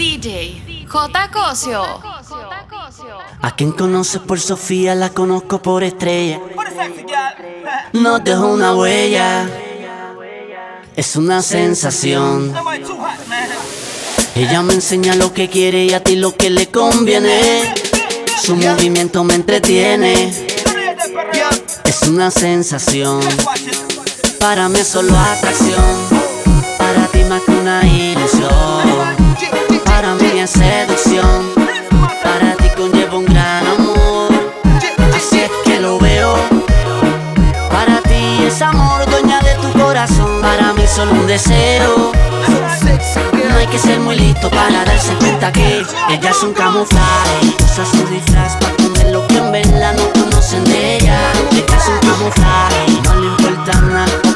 DJ J. Cosio. A quien conoces por Sofía, la conozco por estrella. No dejo una huella. Es una sensación. Ella me enseña lo que quiere y a ti lo que le conviene. Su movimiento me entretiene. Es una sensación. Para mí es solo atracción. Para ti más que una ilusión. Para mí es seducción. Para ti conlleva un gran amor. Así es que lo veo. Para ti es amor, dueña de tu corazón. Para mí solo un deseo. No hay que ser muy listo para darse cuenta que ella es un camuflaje. Usa su disfraz para comer lo que en verdad no conocen de ella. Ella es un camuflaje, no le importa nada.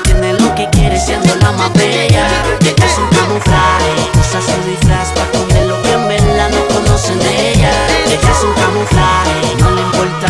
Que quiere siendo la más bella. Ella es un camuflaje. Usa su disfraz para comer lo que en verdad no conocen de ella. Es un camuflaje, no le importa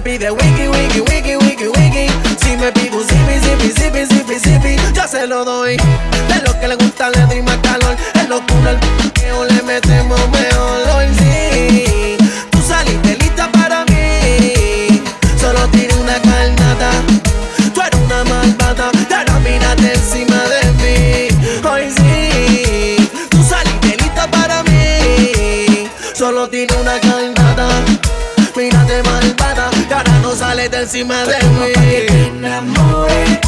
pide wiki, wiki, wiki, wiki, wiki. Si me pide un zipi, zipi, zipi, zipi, zipi, yo se lo doy. De lo que le gusta le doy más calor. Es locura el que le metemos mejor. Hoy sí, tú saliste lista para mí. Solo tiré una carnata. Tú eres una malvada, ahora mírate encima de mí. Hoy sí, tú saliste lista para mí. Solo tiene una carnata. Encima de Tomo pa' que te mí. enamore,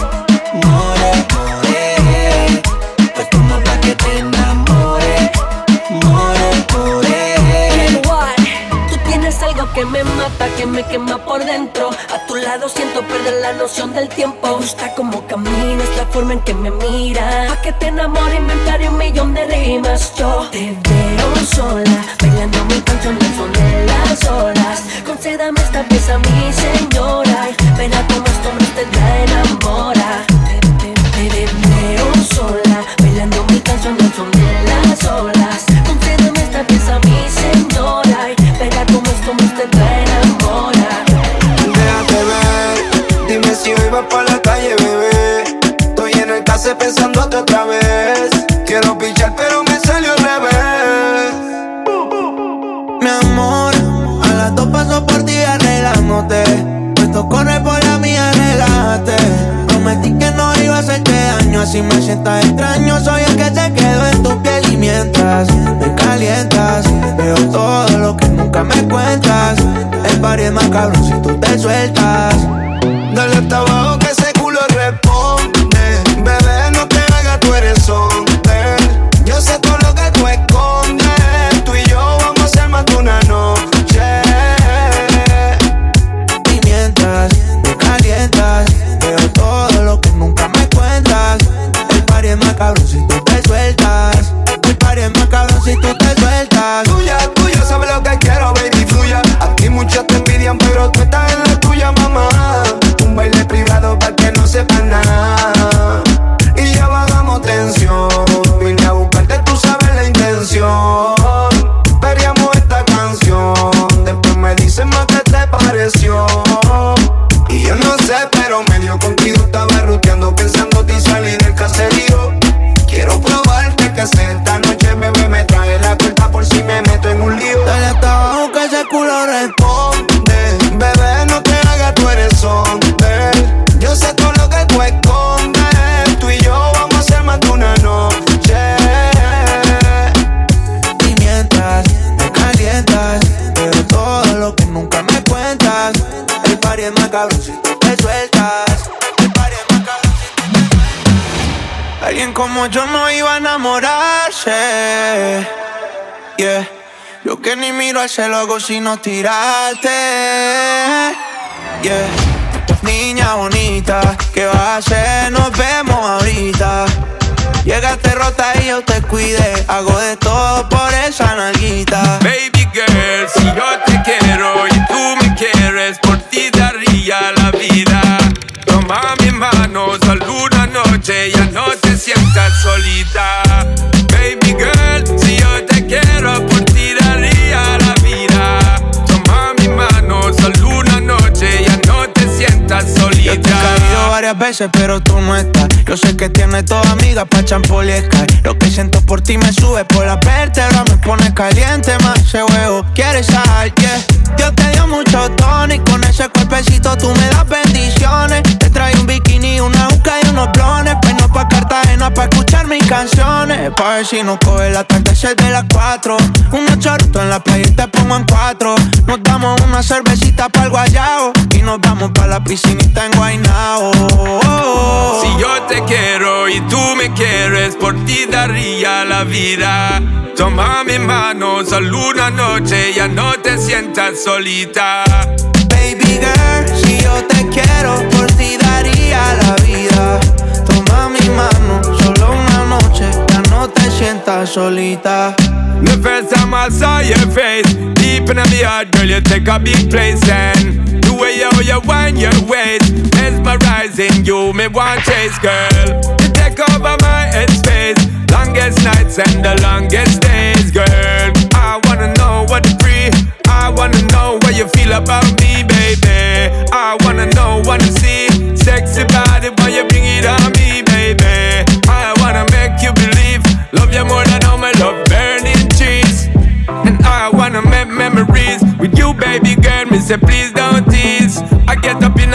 que me mata, que me quema por dentro. A tu lado siento perder la noción del tiempo. Me cómo caminas, la forma en que me miras. Pa' que te enamore inventaré un millón de rimas. Yo te veo sola, bailando mi canción al son de las olas. Concédame esta pieza, mi señora. Verá cómo este hombre usted la enamora. Pensándote otra vez. Quiero pichar, pero me salió al revés. Mi amor, a las dos paso por ti arreglándote. Puesto corre por la mía, relájate. Prometí que no iba a hacerte daño, así me sientas extraño. Soy el que se quedó en tu piel y mientras me calientas, veo todo lo que nunca me cuentas. El party es más cabrón si tú te sueltas. Que ni miro al cielo hago sino tirarte. Yeah. Niña bonita, ¿qué vas a hacer? Nos vemos ahorita. Llegaste rota y yo te cuide. Hago de todo por esa nalguita. Baby girl, si yo te quiero y tú me quieres, por ti daría la vida. Toma mi mano, sal una noche, ya no te sientas solita. Baby girl, varias veces, pero tú no estás. Yo sé que tienes toda amiga pa' champol Lo que siento por ti me sube por la vértebra, me pone caliente más ese huevo. ¿Quieres sal? Yeah. Yo te dio mucho tono y con ese cuerpecito tú me das bendiciones. Te traigo un bikini, una uca y unos blones. Peino pa' Cartagena pa' escuchar mis canciones. Pa' ver si no coge el atardecer de las cuatro. Un chorrito en la playa y te pongo en cuatro. Nos damos una cervecita pa' el guayao. Y nos vamos pa' la piscinita en Guaynao. Si yo te quiero y tú me quieres, por ti daría la vida. Toma mi mano, solo una noche, ya no te sientas solita. Baby girl, si yo te quiero, por ti daría la vida. Toma mi mano, no te sientas solita. The first time I saw your face, deep in my heart, girl, you take a big place and the way how you wind your waist, mesmerizing you, me want chase, girl. You take over my headspace, longest nights and the longest days, girl. I wanna know what to free. I wanna know what you feel about me, baby. I wanna know, wanna see sexy baby girl. Me say please don't tease. I get up in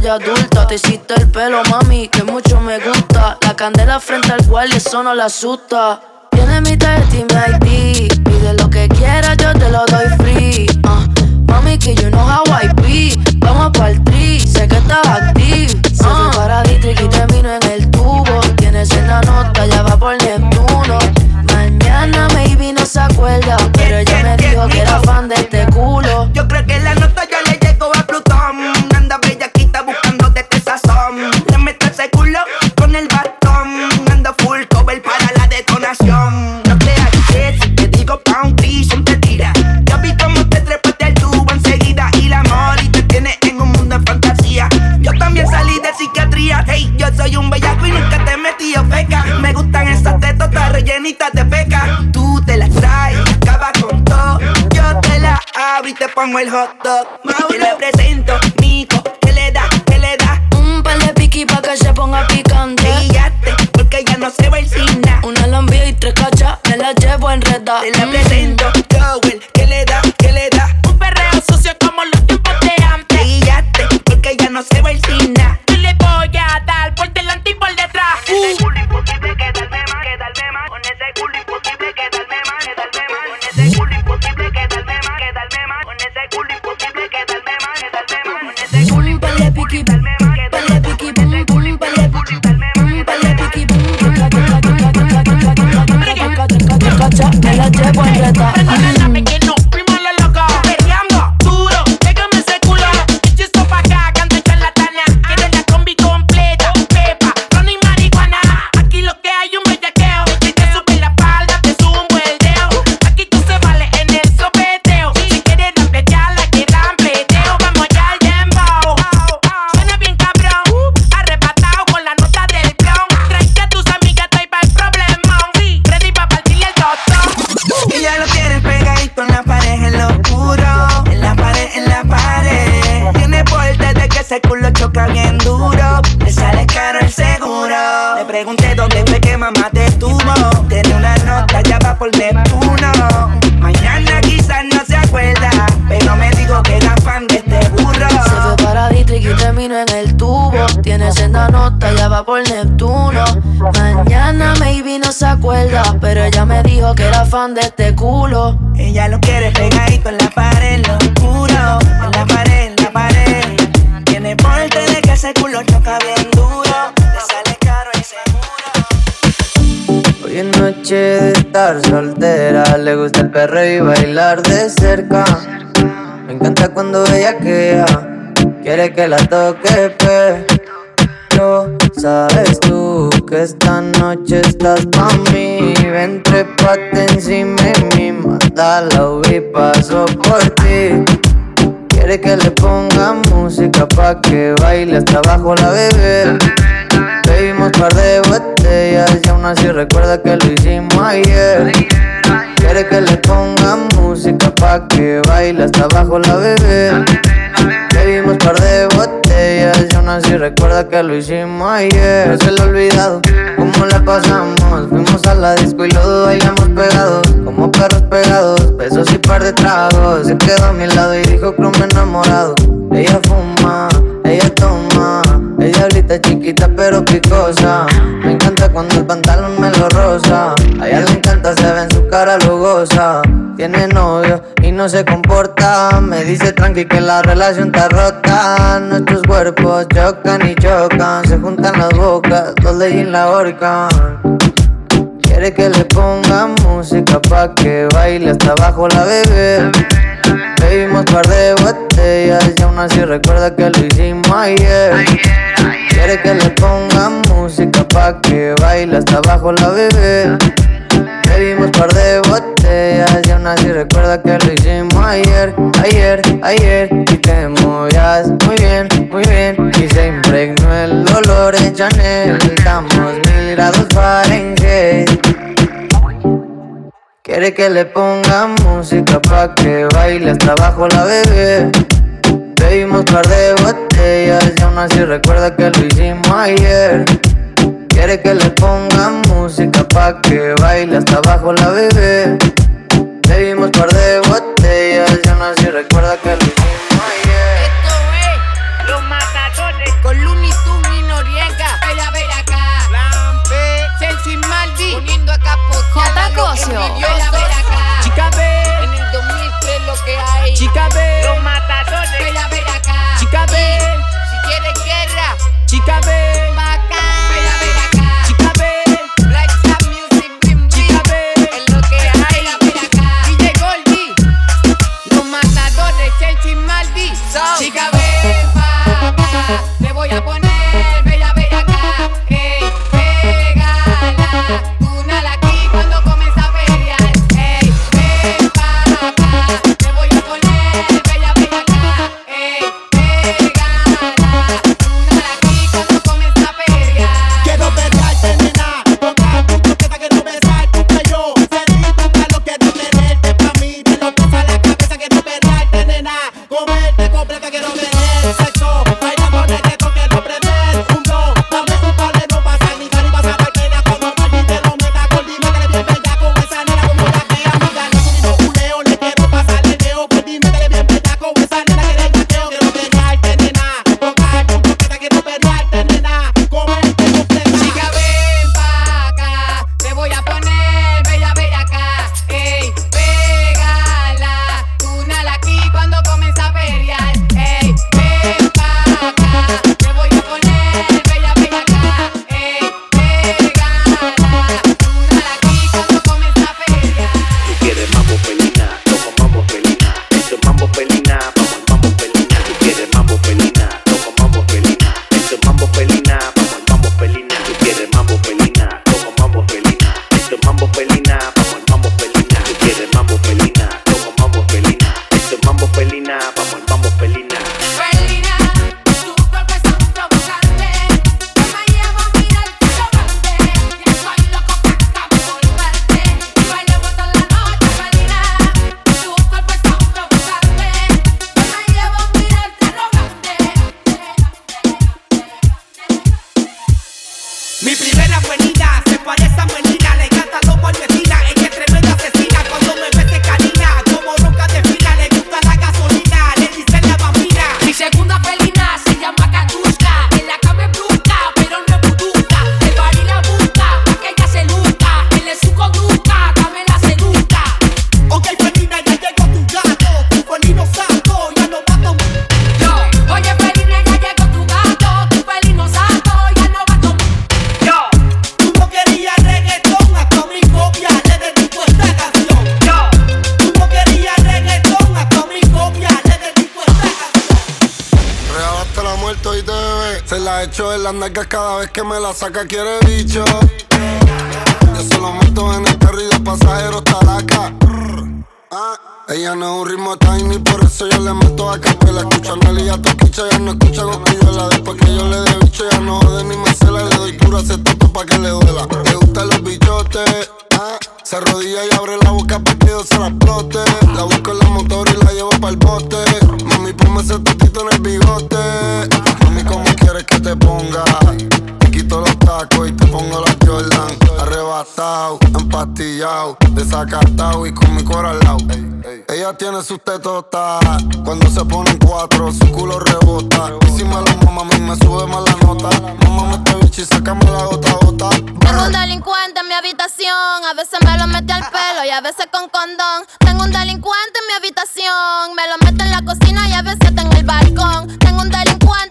yo soy adulta. Te hiciste el pelo, mami, que mucho me gusta. La candela frente al cual eso no la asusta. Tiene mi y mi ID. Pide lo que quieras, yo te lo doy free. Uh, mami, que you know how I be. Vamos pa'l tri, sé que estás active. Uh. El hot dog. Ese culo choca bien duro. Le sale caro y seguro. Hoy es noche de estar soltera, le gusta el perro y bailar de cerca. Me encanta cuando ella queda, quiere que la toque, pero Sabes tú que esta noche estás pa' mí Ven, trepate encima de mí Mata la y paso por ti Quiere que le ponga música pa' que baile hasta abajo la bebé. Bebimos par de botellas y aún así recuerda que lo hicimos ayer. Quiere que le ponga música pa' que baile hasta abajo la bebé. Bebimos par de botellas y aún así recuerda que lo hicimos ayer. No se lo he olvidado, cómo la pasamos. Fuimos a la disco y los bailamos pegados Como perros pegados, besos y par de tragos. Se quedó a mi lado y dijo que me enamorado Ella fuma, ella toma ella ahorita chiquita pero picosa. Me encanta cuando el pantalón me lo rosa A ella le encanta, se ve en su cara lugosa Tiene novio y no se comporta. Me dice tranqui que la relación está rota. Nuestros cuerpos chocan y chocan. Se juntan las bocas, los de la horca. Quiere que le ponga música pa' que baile hasta abajo la bebé Bebimos par de botellas y aún así recuerda que lo hicimos ayer. Quiere que le ponga música pa' que baile hasta abajo la bebé. Bebimos par de botellas y aún así recuerda que lo hicimos ayer, ayer, ayer. Y te movías muy bien, muy bien. Y se impregnó el olor de Chanel. Estamos mil grados Fahrenheit. Quiere que le ponga música pa' que baile hasta abajo la bebé. Bebimos par de botellas y aún así recuerda que lo hicimos ayer. Quiere que le ponga música pa' que baile hasta abajo la bebé. Bebimos par de botellas y aún así recuerda que lo hicimos ayer. J. Pues, Cosio. Chica B. En el 2003 lo que hay. Chica B. las nalgas cada vez que me la saca quiere bicho. Yo solo meto en el carro y de pasajeros talaca. Ah. Ella no es un ritmo tiny, por eso yo le meto a capela. Escuchando el ya te escucha, ya no escucha cosquillola. Después que yo le dé bicho, ya no jode ni me cela. Le doy pura acetato pa' que le duela. Le gustan los bichotes se arrodilla y abre la boca para que yo se la explote. La busco en la motor y la llevo para el bote. Mami, ponme ese tutito en el bigote. Mami, ¿cómo quieres que te ponga? Te quito los tacos y te pongo la Jordan. Arrebatado, empastillado, desacatado y con mi cora al lado. Ella tiene sus tetotas. Cuando se ponen cuatro, su culo rebota. Y si me lo mami, me sube mala nota. Mamá, me te bicho y sácame la gota gota. Tengo un delincuente en mi habitación a veces me lo mete al pelo y a veces con condón. Tengo un delincuente en mi habitación, me lo mete en la cocina y a veces en el balcón. Tengo un delincuente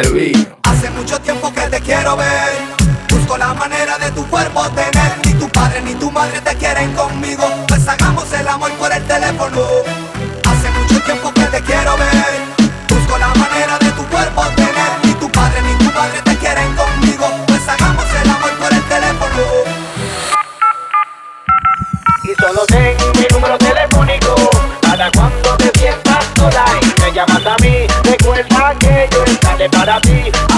Hace mucho tiempo que te quiero ver. Busco la manera de tu cuerpo tener. Ni tu padre ni tu madre te quieren conmigo. Pues hagamos el amor por el teléfono. Hace mucho tiempo que te quiero ver. Busco la manera de tu cuerpo tener. Ni tu padre ni tu madre te quieren conmigo. Pues hagamos el amor por el teléfono. Y solo ten mi número telefónico. Para cuando te sientas sola. they gotta be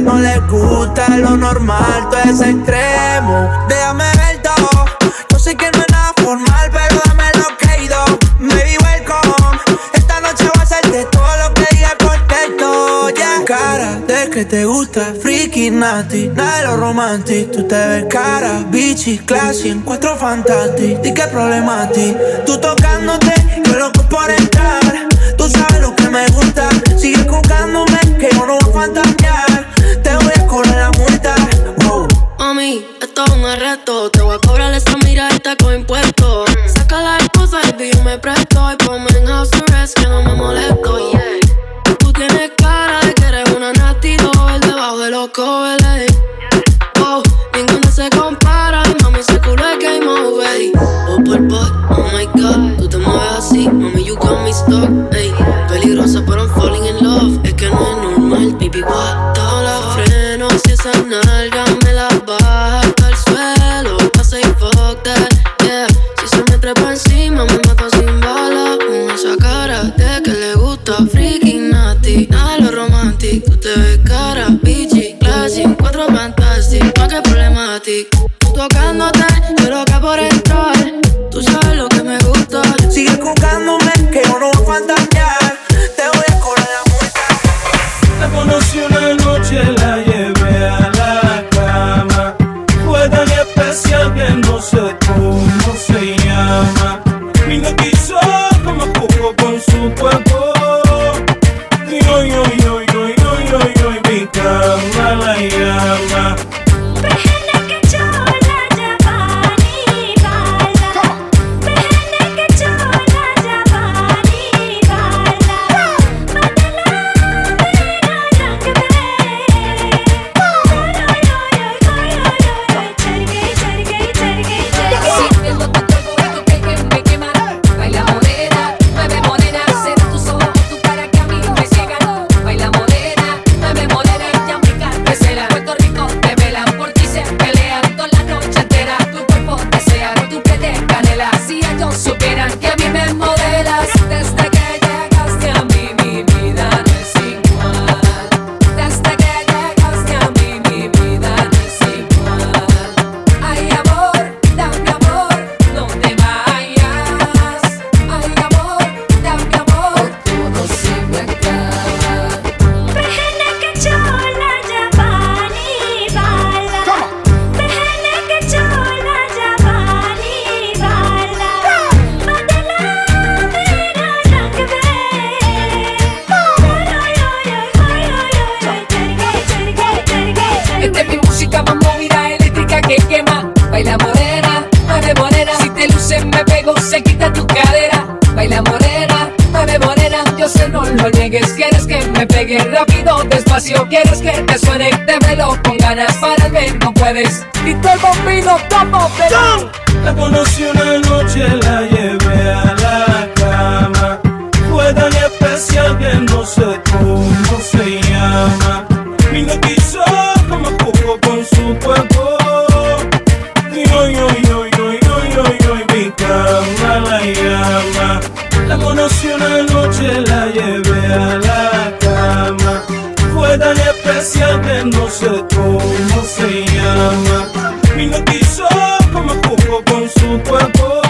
no le gusta lo normal, todo es extremo. Déjame ver todo, yo sé que no es nada formal, pero dame lo que he ido. Baby, welcome, esta noche voy a hacerte todo lo que diga por texto. Cara de que te gusta, freaky, natty, nada de lo romantic. Tú te ves cara, bichi, classy, encuentro fantastic. Di que problemático, tú tocándote, yo loco por entrar. Tú sabes lo que me gusta, sigue jugándome Te voy a cobrar esa miradita con impuestos. Saca la esposa y yo me presto. Y ponme en house arrest que no me molesto. Yeah. Tú tienes cara de que eres una nasty doll debajo de los cobeles. Oh, ninguno se compara. Mami, se culo es game over. Oh, por boy, oh my god. Tú te mueves así, mami, you got me stuck. Ey, peligrosa, pero I'm falling in love. Es que no es normal, baby, what? especial que no sé cómo se llama. Me hipnotizó como jugo con su cuerpo.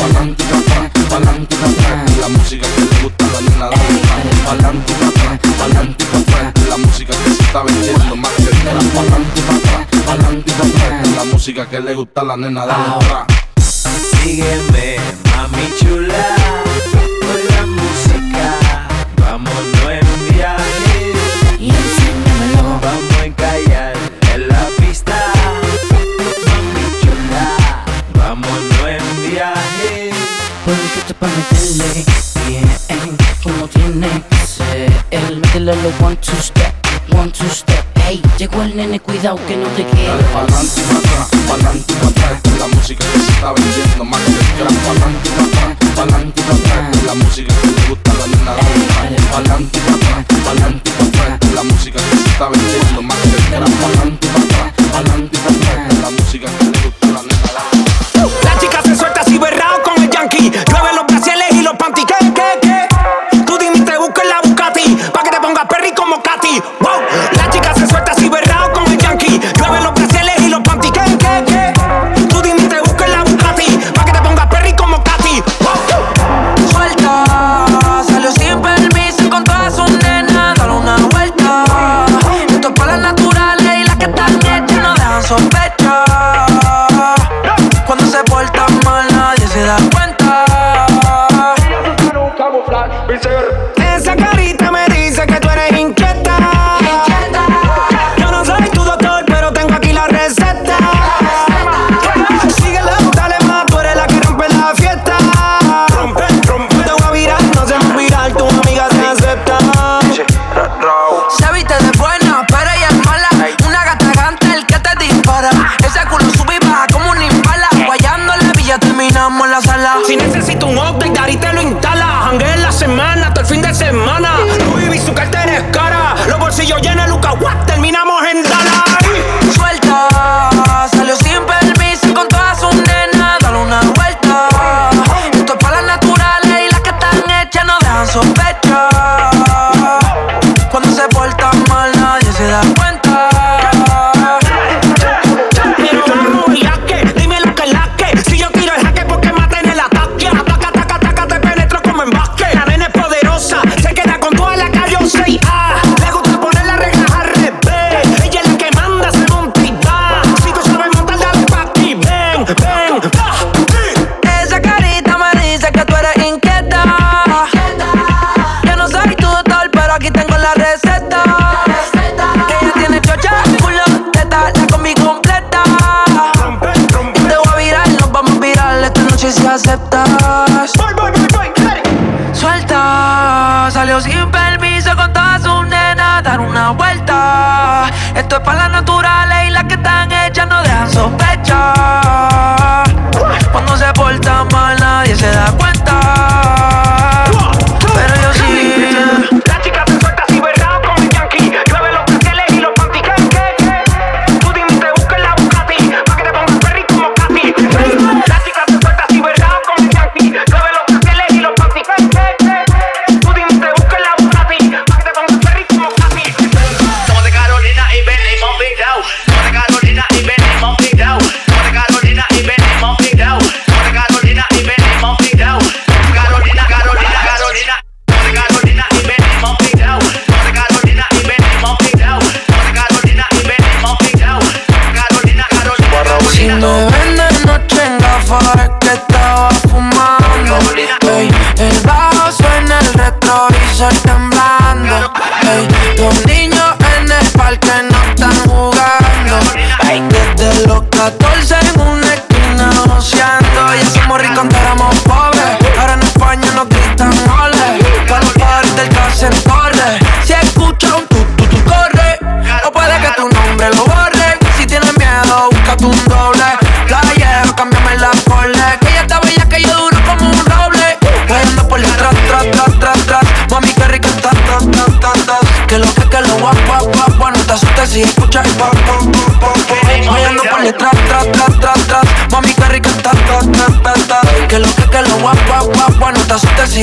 pa'lante atrás, pa'lante atrás, la música que te gusta la nena da un pa'lante atrás, pa'lante atrás, la música que se está vendiendo más que nada, pa'lante atrás, pa'lante atrás, la música que le gusta a la nena da un Sígueme, mami chula. Métele bien, como tiene que ser Métele los one, two step, one, two step. Ey, llegó el nene, cuidado que no te quede Dale pa'lante y atrás, pa'lante la música que se está vendiendo más que el crack Pa'lante y atrás, pa'lante la música que le gusta a la nena Dale pa'lante y atrás, pa'lante la música que se está vendiendo más que el crack Pa'lante y atrás, pa'lante la música que le gusta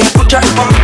see put your up on